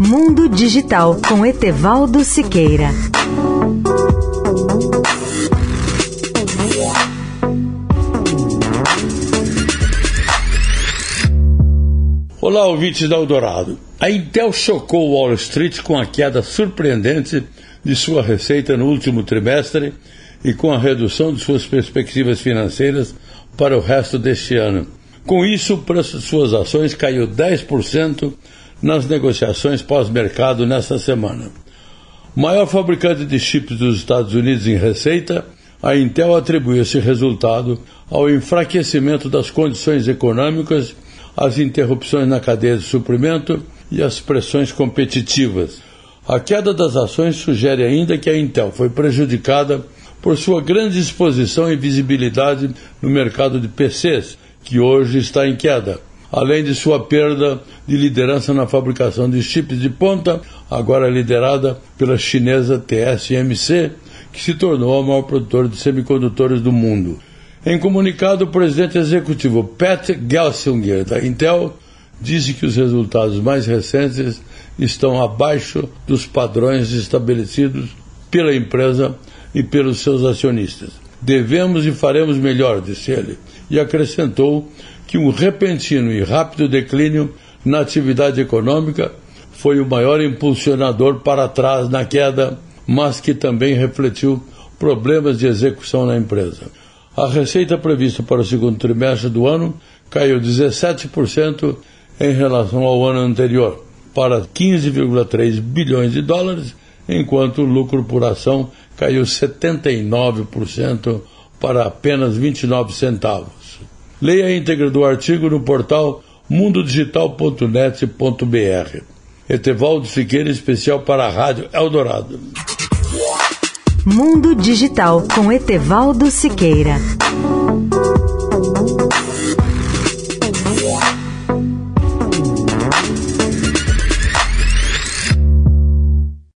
Mundo Digital com Etevaldo Siqueira. Olá, ouvintes da Eldorado. A Intel chocou Wall Street com a queda surpreendente de sua receita no último trimestre e com a redução de suas perspectivas financeiras para o resto deste ano. Com isso, o preço de suas ações caiu 10% nas negociações pós-mercado nesta semana. Maior fabricante de chips dos Estados Unidos em receita, a Intel atribui esse resultado ao enfraquecimento das condições econômicas, às interrupções na cadeia de suprimento e às pressões competitivas. A queda das ações sugere ainda que a Intel foi prejudicada por sua grande exposição e visibilidade no mercado de PCs, que hoje está em queda, além de sua perda de liderança na fabricação de chips de ponta, agora liderada pela chinesa TSMC, que se tornou a maior produtora de semicondutores do mundo. Em comunicado, o presidente executivo Pat Gelsinger, da Intel, disse que os resultados mais recentes estão abaixo dos padrões estabelecidos pela empresa e pelos seus acionistas. Devemos e faremos melhor, disse ele, e acrescentou que um repentino e rápido declínio na atividade econômica foi o maior impulsionador para trás na queda, mas que também refletiu problemas de execução na empresa. A receita prevista para o segundo trimestre do ano caiu 17% em relação ao ano anterior, para 15,3 bilhões de dólares, enquanto o lucro por ação caiu 79% para apenas 29 centavos. Leia a íntegra do artigo no portal mundodigital.net.br. Etevaldo Siqueira, especial para a Rádio Eldorado. Mundo Digital com Etevaldo Siqueira.